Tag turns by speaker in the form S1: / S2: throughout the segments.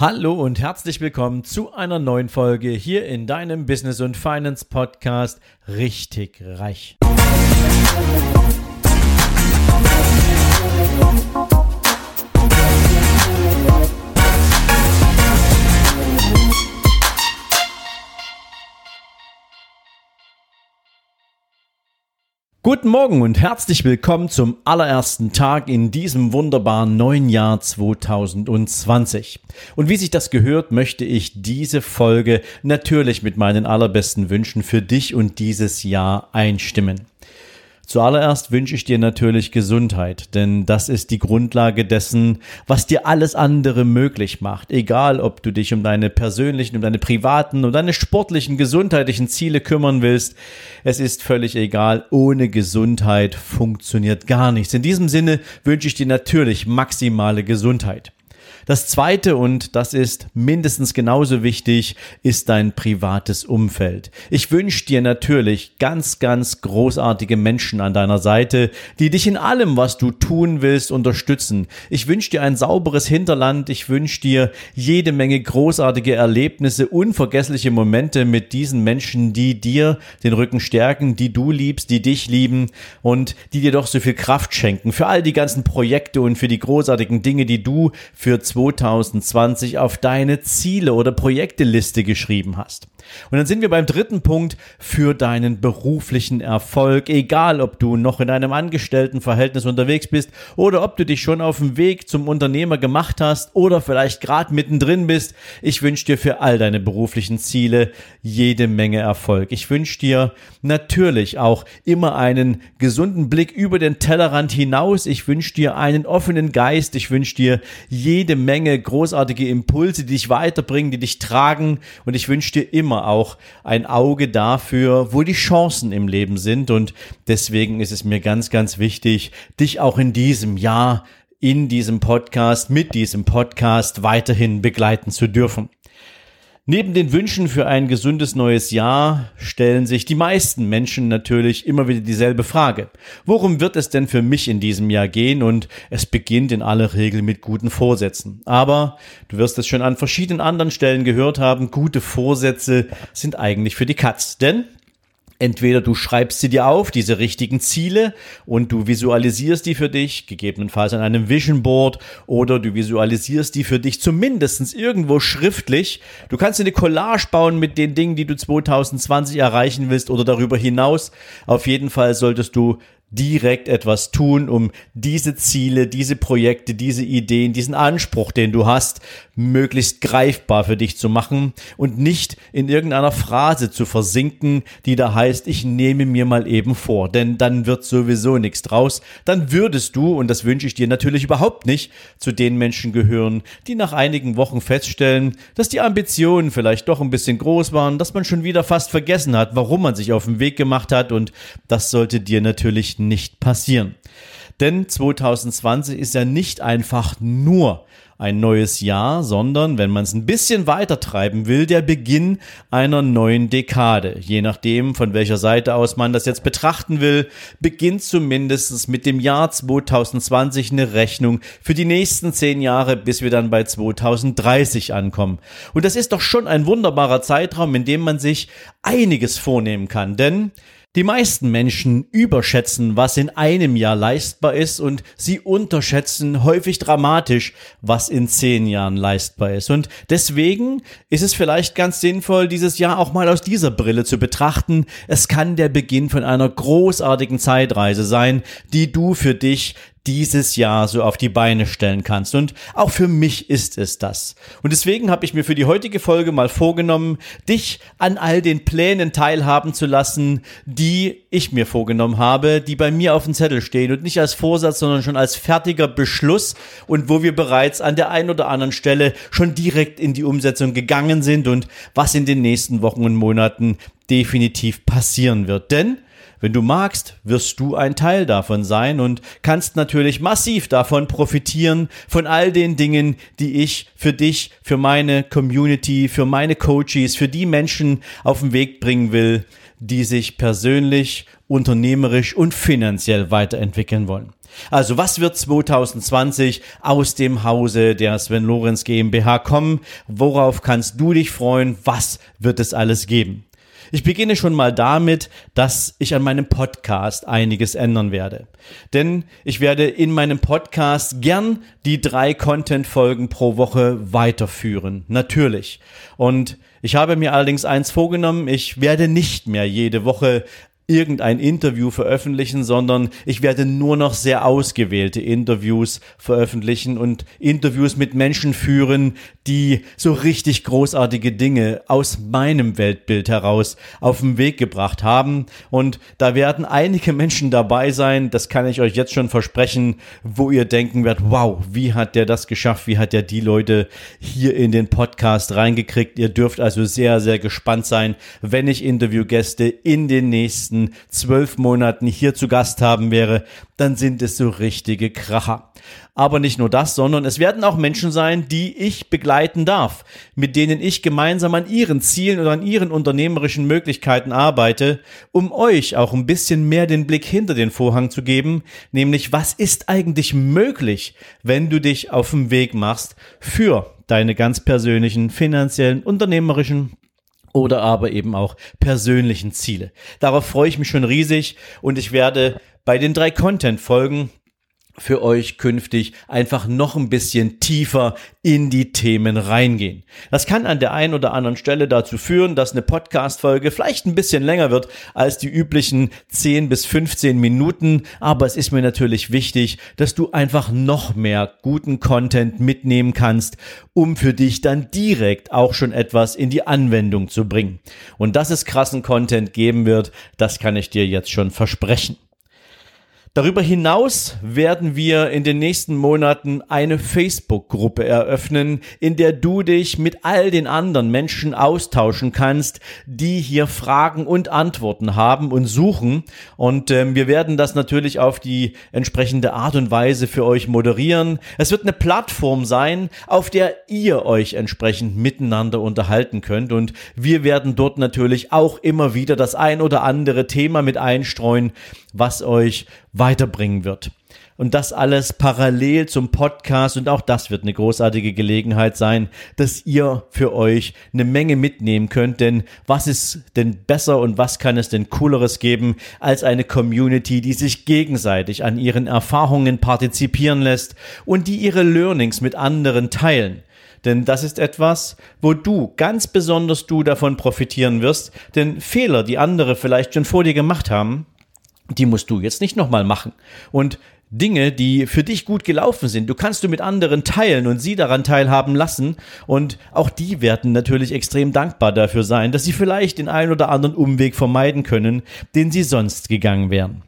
S1: Hallo und herzlich willkommen zu einer neuen Folge hier in deinem Business und Finance Podcast Richtig Reich. Guten Morgen und herzlich willkommen zum allerersten Tag in diesem wunderbaren neuen Jahr 2020. Und wie sich das gehört, möchte ich diese Folge natürlich mit meinen allerbesten Wünschen für dich und dieses Jahr einstimmen. Zuallererst wünsche ich dir natürlich Gesundheit, denn das ist die Grundlage dessen, was dir alles andere möglich macht. Egal, ob du dich um deine persönlichen, um deine privaten, um deine sportlichen, gesundheitlichen Ziele kümmern willst. Es ist völlig egal. Ohne Gesundheit funktioniert gar nichts. In diesem Sinne wünsche ich dir natürlich maximale Gesundheit. Das zweite, und das ist mindestens genauso wichtig, ist dein privates Umfeld. Ich wünsche dir natürlich ganz, ganz großartige Menschen an deiner Seite, die dich in allem, was du tun willst, unterstützen. Ich wünsche dir ein sauberes Hinterland. Ich wünsche dir jede Menge großartige Erlebnisse, unvergessliche Momente mit diesen Menschen, die dir den Rücken stärken, die du liebst, die dich lieben und die dir doch so viel Kraft schenken für all die ganzen Projekte und für die großartigen Dinge, die du für 2020 auf deine Ziele oder Projekteliste geschrieben hast. Und dann sind wir beim dritten Punkt für deinen beruflichen Erfolg. Egal, ob du noch in einem Angestelltenverhältnis unterwegs bist oder ob du dich schon auf dem Weg zum Unternehmer gemacht hast oder vielleicht gerade mittendrin bist. Ich wünsche dir für all deine beruflichen Ziele jede Menge Erfolg. Ich wünsche dir natürlich auch immer einen gesunden Blick über den Tellerrand hinaus. Ich wünsche dir einen offenen Geist. Ich wünsche dir jede Menge großartige Impulse, die dich weiterbringen, die dich tragen. Und ich wünsche dir immer auch ein Auge dafür, wo die Chancen im Leben sind. Und deswegen ist es mir ganz, ganz wichtig, dich auch in diesem Jahr in diesem Podcast, mit diesem Podcast weiterhin begleiten zu dürfen. Neben den Wünschen für ein gesundes neues Jahr stellen sich die meisten Menschen natürlich immer wieder dieselbe Frage. Worum wird es denn für mich in diesem Jahr gehen? Und es beginnt in aller Regel mit guten Vorsätzen. Aber du wirst es schon an verschiedenen anderen Stellen gehört haben, gute Vorsätze sind eigentlich für die Katz. Denn Entweder du schreibst sie dir auf, diese richtigen Ziele, und du visualisierst die für dich, gegebenenfalls an einem Vision Board, oder du visualisierst die für dich zumindestens irgendwo schriftlich. Du kannst eine Collage bauen mit den Dingen, die du 2020 erreichen willst oder darüber hinaus. Auf jeden Fall solltest du direkt etwas tun, um diese Ziele, diese Projekte, diese Ideen, diesen Anspruch, den du hast, möglichst greifbar für dich zu machen und nicht in irgendeiner Phrase zu versinken, die da heißt, ich nehme mir mal eben vor, denn dann wird sowieso nichts draus. Dann würdest du, und das wünsche ich dir natürlich überhaupt nicht, zu den Menschen gehören, die nach einigen Wochen feststellen, dass die Ambitionen vielleicht doch ein bisschen groß waren, dass man schon wieder fast vergessen hat, warum man sich auf den Weg gemacht hat und das sollte dir natürlich nicht passieren. Denn 2020 ist ja nicht einfach nur ein neues Jahr, sondern, wenn man es ein bisschen weiter treiben will, der Beginn einer neuen Dekade. Je nachdem, von welcher Seite aus man das jetzt betrachten will, beginnt zumindest mit dem Jahr 2020 eine Rechnung für die nächsten zehn Jahre, bis wir dann bei 2030 ankommen. Und das ist doch schon ein wunderbarer Zeitraum, in dem man sich einiges vornehmen kann, denn die meisten Menschen überschätzen, was in einem Jahr leistbar ist und sie unterschätzen häufig dramatisch, was in zehn Jahren leistbar ist. Und deswegen ist es vielleicht ganz sinnvoll, dieses Jahr auch mal aus dieser Brille zu betrachten. Es kann der Beginn von einer großartigen Zeitreise sein, die du für dich dieses Jahr so auf die Beine stellen kannst. Und auch für mich ist es das. Und deswegen habe ich mir für die heutige Folge mal vorgenommen, dich an all den Plänen teilhaben zu lassen, die ich mir vorgenommen habe, die bei mir auf dem Zettel stehen und nicht als Vorsatz, sondern schon als fertiger Beschluss und wo wir bereits an der einen oder anderen Stelle schon direkt in die Umsetzung gegangen sind und was in den nächsten Wochen und Monaten definitiv passieren wird. Denn wenn du magst, wirst du ein Teil davon sein und kannst natürlich massiv davon profitieren, von all den Dingen, die ich für dich, für meine Community, für meine Coaches, für die Menschen auf den Weg bringen will, die sich persönlich, unternehmerisch und finanziell weiterentwickeln wollen. Also was wird 2020 aus dem Hause der Sven Lorenz GmbH kommen? Worauf kannst du dich freuen? Was wird es alles geben? Ich beginne schon mal damit, dass ich an meinem Podcast einiges ändern werde. Denn ich werde in meinem Podcast gern die drei Content-Folgen pro Woche weiterführen. Natürlich. Und ich habe mir allerdings eins vorgenommen, ich werde nicht mehr jede Woche irgendein Interview veröffentlichen, sondern ich werde nur noch sehr ausgewählte Interviews veröffentlichen und Interviews mit Menschen führen, die so richtig großartige Dinge aus meinem Weltbild heraus auf den Weg gebracht haben. Und da werden einige Menschen dabei sein, das kann ich euch jetzt schon versprechen, wo ihr denken werdet, wow, wie hat der das geschafft? Wie hat der die Leute hier in den Podcast reingekriegt? Ihr dürft also sehr, sehr gespannt sein, wenn ich Interviewgäste in den nächsten zwölf Monaten hier zu Gast haben wäre, dann sind es so richtige Kracher. Aber nicht nur das, sondern es werden auch Menschen sein, die ich begleiten darf, mit denen ich gemeinsam an ihren Zielen oder an ihren unternehmerischen Möglichkeiten arbeite, um euch auch ein bisschen mehr den Blick hinter den Vorhang zu geben, nämlich was ist eigentlich möglich, wenn du dich auf den Weg machst für deine ganz persönlichen finanziellen, unternehmerischen oder aber eben auch persönlichen Ziele. Darauf freue ich mich schon riesig und ich werde bei den drei Content-Folgen für euch künftig einfach noch ein bisschen tiefer in die Themen reingehen. Das kann an der einen oder anderen Stelle dazu führen, dass eine Podcast-Folge vielleicht ein bisschen länger wird als die üblichen 10 bis 15 Minuten, aber es ist mir natürlich wichtig, dass du einfach noch mehr guten Content mitnehmen kannst, um für dich dann direkt auch schon etwas in die Anwendung zu bringen. Und dass es krassen Content geben wird, das kann ich dir jetzt schon versprechen. Darüber hinaus werden wir in den nächsten Monaten eine Facebook-Gruppe eröffnen, in der du dich mit all den anderen Menschen austauschen kannst, die hier Fragen und Antworten haben und suchen. Und ähm, wir werden das natürlich auf die entsprechende Art und Weise für euch moderieren. Es wird eine Plattform sein, auf der ihr euch entsprechend miteinander unterhalten könnt. Und wir werden dort natürlich auch immer wieder das ein oder andere Thema mit einstreuen, was euch weiterbringen wird. Und das alles parallel zum Podcast und auch das wird eine großartige Gelegenheit sein, dass ihr für euch eine Menge mitnehmen könnt. Denn was ist denn besser und was kann es denn cooleres geben als eine Community, die sich gegenseitig an ihren Erfahrungen partizipieren lässt und die ihre Learnings mit anderen teilen? Denn das ist etwas, wo du, ganz besonders du davon profitieren wirst, denn Fehler, die andere vielleicht schon vor dir gemacht haben, die musst du jetzt nicht nochmal machen. Und Dinge, die für dich gut gelaufen sind, du kannst du mit anderen teilen und sie daran teilhaben lassen. Und auch die werden natürlich extrem dankbar dafür sein, dass sie vielleicht den einen oder anderen Umweg vermeiden können, den sie sonst gegangen wären.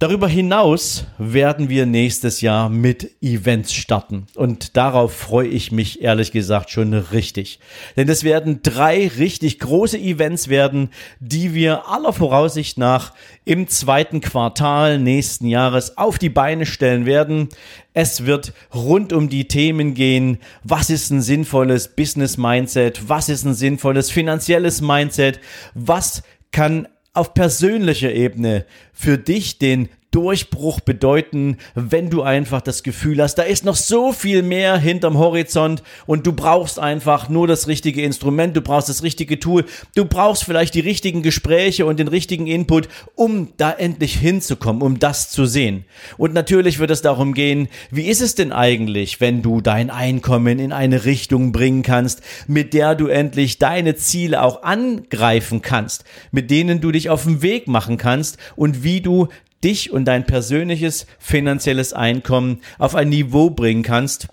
S1: Darüber hinaus werden wir nächstes Jahr mit Events starten. Und darauf freue ich mich ehrlich gesagt schon richtig. Denn es werden drei richtig große Events werden, die wir aller Voraussicht nach im zweiten Quartal nächsten Jahres auf die Beine stellen werden. Es wird rund um die Themen gehen, was ist ein sinnvolles Business Mindset, was ist ein sinnvolles finanzielles Mindset, was kann auf persönlicher Ebene für dich den Durchbruch bedeuten, wenn du einfach das Gefühl hast, da ist noch so viel mehr hinterm Horizont und du brauchst einfach nur das richtige Instrument, du brauchst das richtige Tool, du brauchst vielleicht die richtigen Gespräche und den richtigen Input, um da endlich hinzukommen, um das zu sehen. Und natürlich wird es darum gehen, wie ist es denn eigentlich, wenn du dein Einkommen in eine Richtung bringen kannst, mit der du endlich deine Ziele auch angreifen kannst, mit denen du dich auf den Weg machen kannst und wie du dich und dein persönliches finanzielles Einkommen auf ein Niveau bringen kannst,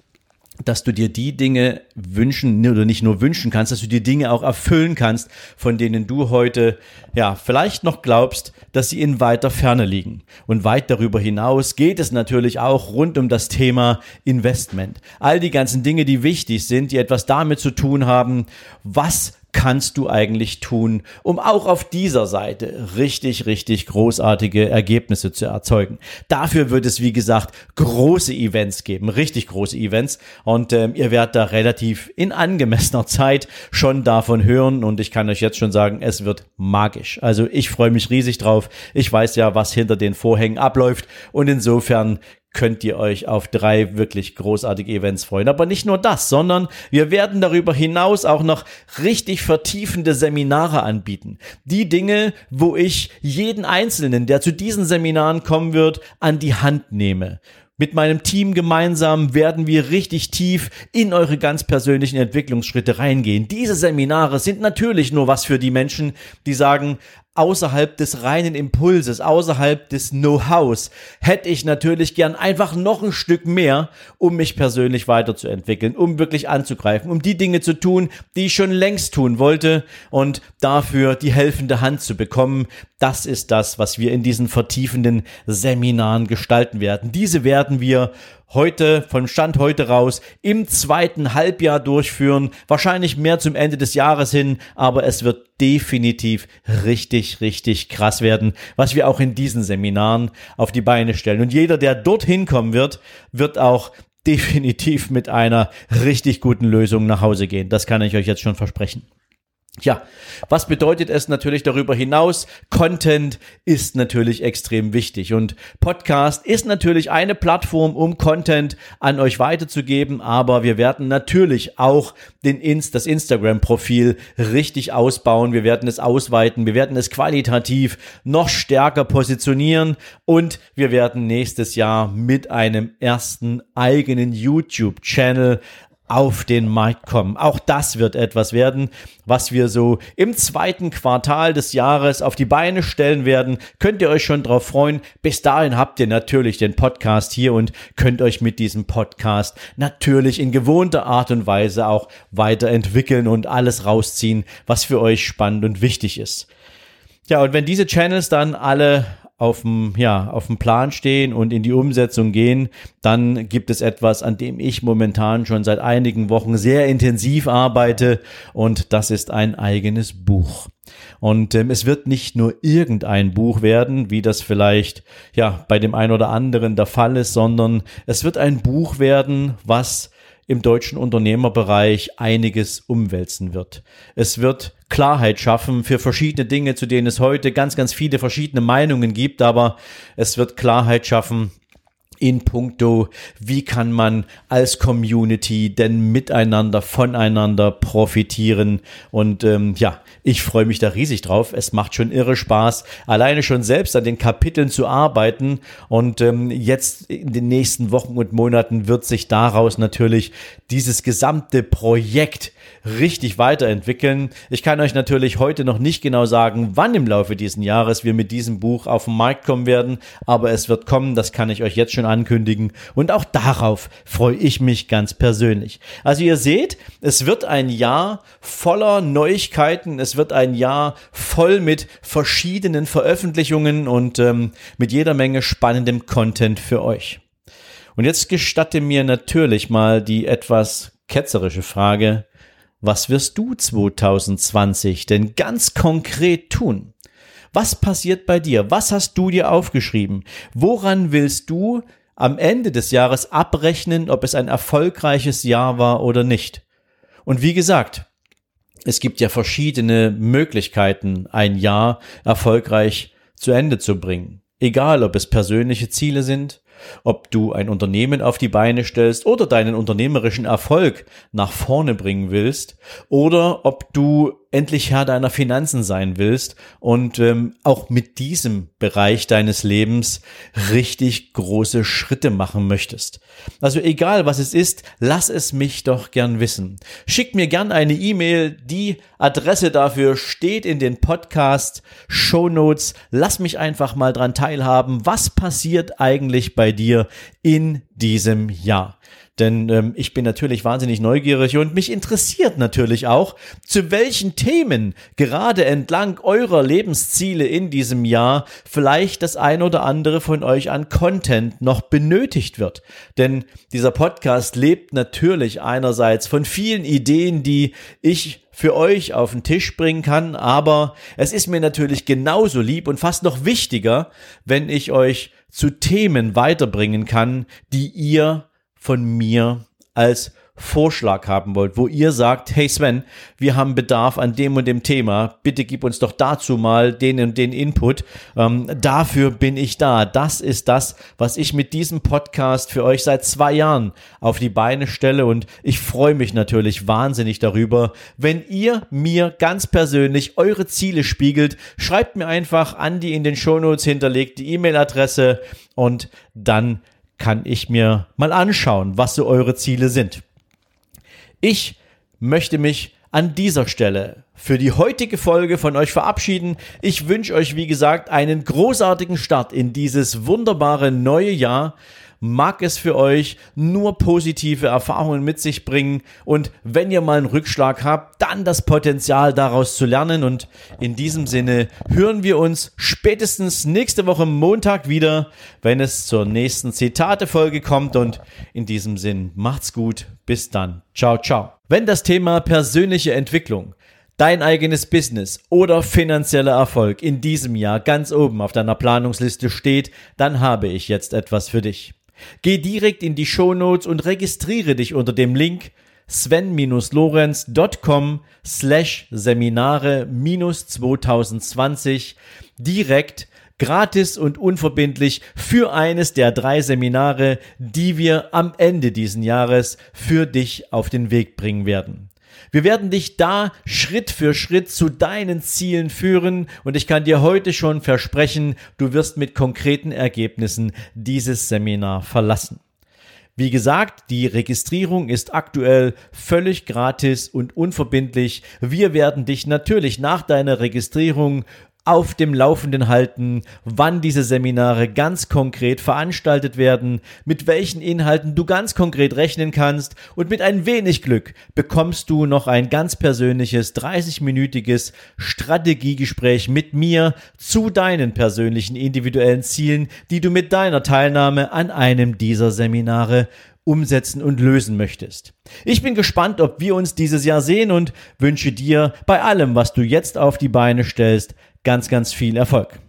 S1: dass du dir die Dinge wünschen oder nicht nur wünschen kannst, dass du dir Dinge auch erfüllen kannst, von denen du heute ja vielleicht noch glaubst, dass sie in weiter Ferne liegen. Und weit darüber hinaus geht es natürlich auch rund um das Thema Investment. All die ganzen Dinge, die wichtig sind, die etwas damit zu tun haben, was kannst du eigentlich tun, um auch auf dieser Seite richtig, richtig großartige Ergebnisse zu erzeugen. Dafür wird es, wie gesagt, große Events geben, richtig große Events und ähm, ihr werdet da relativ in angemessener Zeit schon davon hören und ich kann euch jetzt schon sagen, es wird magisch. Also ich freue mich riesig drauf. Ich weiß ja, was hinter den Vorhängen abläuft und insofern könnt ihr euch auf drei wirklich großartige Events freuen. Aber nicht nur das, sondern wir werden darüber hinaus auch noch richtig vertiefende Seminare anbieten. Die Dinge, wo ich jeden Einzelnen, der zu diesen Seminaren kommen wird, an die Hand nehme. Mit meinem Team gemeinsam werden wir richtig tief in eure ganz persönlichen Entwicklungsschritte reingehen. Diese Seminare sind natürlich nur was für die Menschen, die sagen, außerhalb des reinen Impulses, außerhalb des Know-hows, hätte ich natürlich gern einfach noch ein Stück mehr, um mich persönlich weiterzuentwickeln, um wirklich anzugreifen, um die Dinge zu tun, die ich schon längst tun wollte und dafür die helfende Hand zu bekommen. Das ist das, was wir in diesen vertiefenden Seminaren gestalten werden. Diese werden wir heute, vom Stand heute raus, im zweiten Halbjahr durchführen. Wahrscheinlich mehr zum Ende des Jahres hin, aber es wird definitiv richtig, richtig krass werden, was wir auch in diesen Seminaren auf die Beine stellen. Und jeder, der dorthin kommen wird, wird auch definitiv mit einer richtig guten Lösung nach Hause gehen. Das kann ich euch jetzt schon versprechen. Ja, was bedeutet es natürlich darüber hinaus? Content ist natürlich extrem wichtig. Und Podcast ist natürlich eine Plattform, um Content an euch weiterzugeben, aber wir werden natürlich auch den Inst das Instagram-Profil richtig ausbauen, wir werden es ausweiten, wir werden es qualitativ noch stärker positionieren. Und wir werden nächstes Jahr mit einem ersten eigenen YouTube-Channel auf den Markt kommen. Auch das wird etwas werden, was wir so im zweiten Quartal des Jahres auf die Beine stellen werden. Könnt ihr euch schon drauf freuen. Bis dahin habt ihr natürlich den Podcast hier und könnt euch mit diesem Podcast natürlich in gewohnter Art und Weise auch weiterentwickeln und alles rausziehen, was für euch spannend und wichtig ist. Ja, und wenn diese Channels dann alle auf dem, ja, auf dem Plan stehen und in die Umsetzung gehen, dann gibt es etwas, an dem ich momentan schon seit einigen Wochen sehr intensiv arbeite und das ist ein eigenes Buch. Und ähm, es wird nicht nur irgendein Buch werden, wie das vielleicht ja bei dem einen oder anderen der Fall ist, sondern es wird ein Buch werden, was im deutschen Unternehmerbereich einiges umwälzen wird. Es wird Klarheit schaffen für verschiedene Dinge, zu denen es heute ganz, ganz viele verschiedene Meinungen gibt, aber es wird Klarheit schaffen in puncto, wie kann man als Community denn miteinander, voneinander profitieren. Und ähm, ja, ich freue mich da riesig drauf. Es macht schon irre Spaß, alleine schon selbst an den Kapiteln zu arbeiten. Und ähm, jetzt in den nächsten Wochen und Monaten wird sich daraus natürlich dieses gesamte Projekt richtig weiterentwickeln. Ich kann euch natürlich heute noch nicht genau sagen, wann im Laufe dieses Jahres wir mit diesem Buch auf den Markt kommen werden, aber es wird kommen, das kann ich euch jetzt schon ankündigen und auch darauf freue ich mich ganz persönlich. Also ihr seht, es wird ein Jahr voller Neuigkeiten, es wird ein Jahr voll mit verschiedenen Veröffentlichungen und ähm, mit jeder Menge spannendem Content für euch. Und jetzt gestatte mir natürlich mal die etwas ketzerische Frage, was wirst du 2020 denn ganz konkret tun? Was passiert bei dir? Was hast du dir aufgeschrieben? Woran willst du am Ende des Jahres abrechnen, ob es ein erfolgreiches Jahr war oder nicht? Und wie gesagt, es gibt ja verschiedene Möglichkeiten, ein Jahr erfolgreich zu Ende zu bringen. Egal, ob es persönliche Ziele sind, ob du ein Unternehmen auf die Beine stellst oder deinen unternehmerischen Erfolg nach vorne bringen willst oder ob du endlich Herr deiner Finanzen sein willst und ähm, auch mit diesem Bereich deines Lebens richtig große Schritte machen möchtest. Also egal was es ist, lass es mich doch gern wissen. Schick mir gern eine E-Mail. Die Adresse dafür steht in den Podcast Show Notes. Lass mich einfach mal dran teilhaben. Was passiert eigentlich bei dir in diesem Jahr. Denn ähm, ich bin natürlich wahnsinnig neugierig und mich interessiert natürlich auch, zu welchen Themen gerade entlang eurer Lebensziele in diesem Jahr vielleicht das ein oder andere von euch an Content noch benötigt wird. Denn dieser Podcast lebt natürlich einerseits von vielen Ideen, die ich für euch auf den Tisch bringen kann, aber es ist mir natürlich genauso lieb und fast noch wichtiger, wenn ich euch zu Themen weiterbringen kann, die ihr von mir als Vorschlag haben wollt, wo ihr sagt, hey Sven, wir haben Bedarf an dem und dem Thema, bitte gib uns doch dazu mal den und den Input. Ähm, dafür bin ich da. Das ist das, was ich mit diesem Podcast für euch seit zwei Jahren auf die Beine stelle und ich freue mich natürlich wahnsinnig darüber, wenn ihr mir ganz persönlich eure Ziele spiegelt. Schreibt mir einfach an die in den Shownotes hinterlegte E-Mail-Adresse und dann kann ich mir mal anschauen, was so eure Ziele sind. Ich möchte mich an dieser Stelle für die heutige Folge von euch verabschieden. Ich wünsche euch, wie gesagt, einen großartigen Start in dieses wunderbare neue Jahr mag es für euch nur positive Erfahrungen mit sich bringen. Und wenn ihr mal einen Rückschlag habt, dann das Potenzial daraus zu lernen. Und in diesem Sinne hören wir uns spätestens nächste Woche Montag wieder, wenn es zur nächsten Zitate-Folge kommt. Und in diesem Sinn macht's gut, bis dann, ciao, ciao. Wenn das Thema persönliche Entwicklung dein eigenes Business oder finanzieller Erfolg in diesem Jahr ganz oben auf deiner Planungsliste steht, dann habe ich jetzt etwas für dich. Geh direkt in die Shownotes und registriere dich unter dem Link sven-lorenz.com slash Seminare 2020 direkt gratis und unverbindlich für eines der drei Seminare, die wir am Ende diesen Jahres für dich auf den Weg bringen werden. Wir werden dich da Schritt für Schritt zu deinen Zielen führen und ich kann dir heute schon versprechen, du wirst mit konkreten Ergebnissen dieses Seminar verlassen. Wie gesagt, die Registrierung ist aktuell völlig gratis und unverbindlich. Wir werden dich natürlich nach deiner Registrierung auf dem Laufenden halten, wann diese Seminare ganz konkret veranstaltet werden, mit welchen Inhalten du ganz konkret rechnen kannst und mit ein wenig Glück bekommst du noch ein ganz persönliches 30-minütiges Strategiegespräch mit mir zu deinen persönlichen individuellen Zielen, die du mit deiner Teilnahme an einem dieser Seminare umsetzen und lösen möchtest. Ich bin gespannt, ob wir uns dieses Jahr sehen und wünsche dir bei allem, was du jetzt auf die Beine stellst, ganz, ganz viel Erfolg.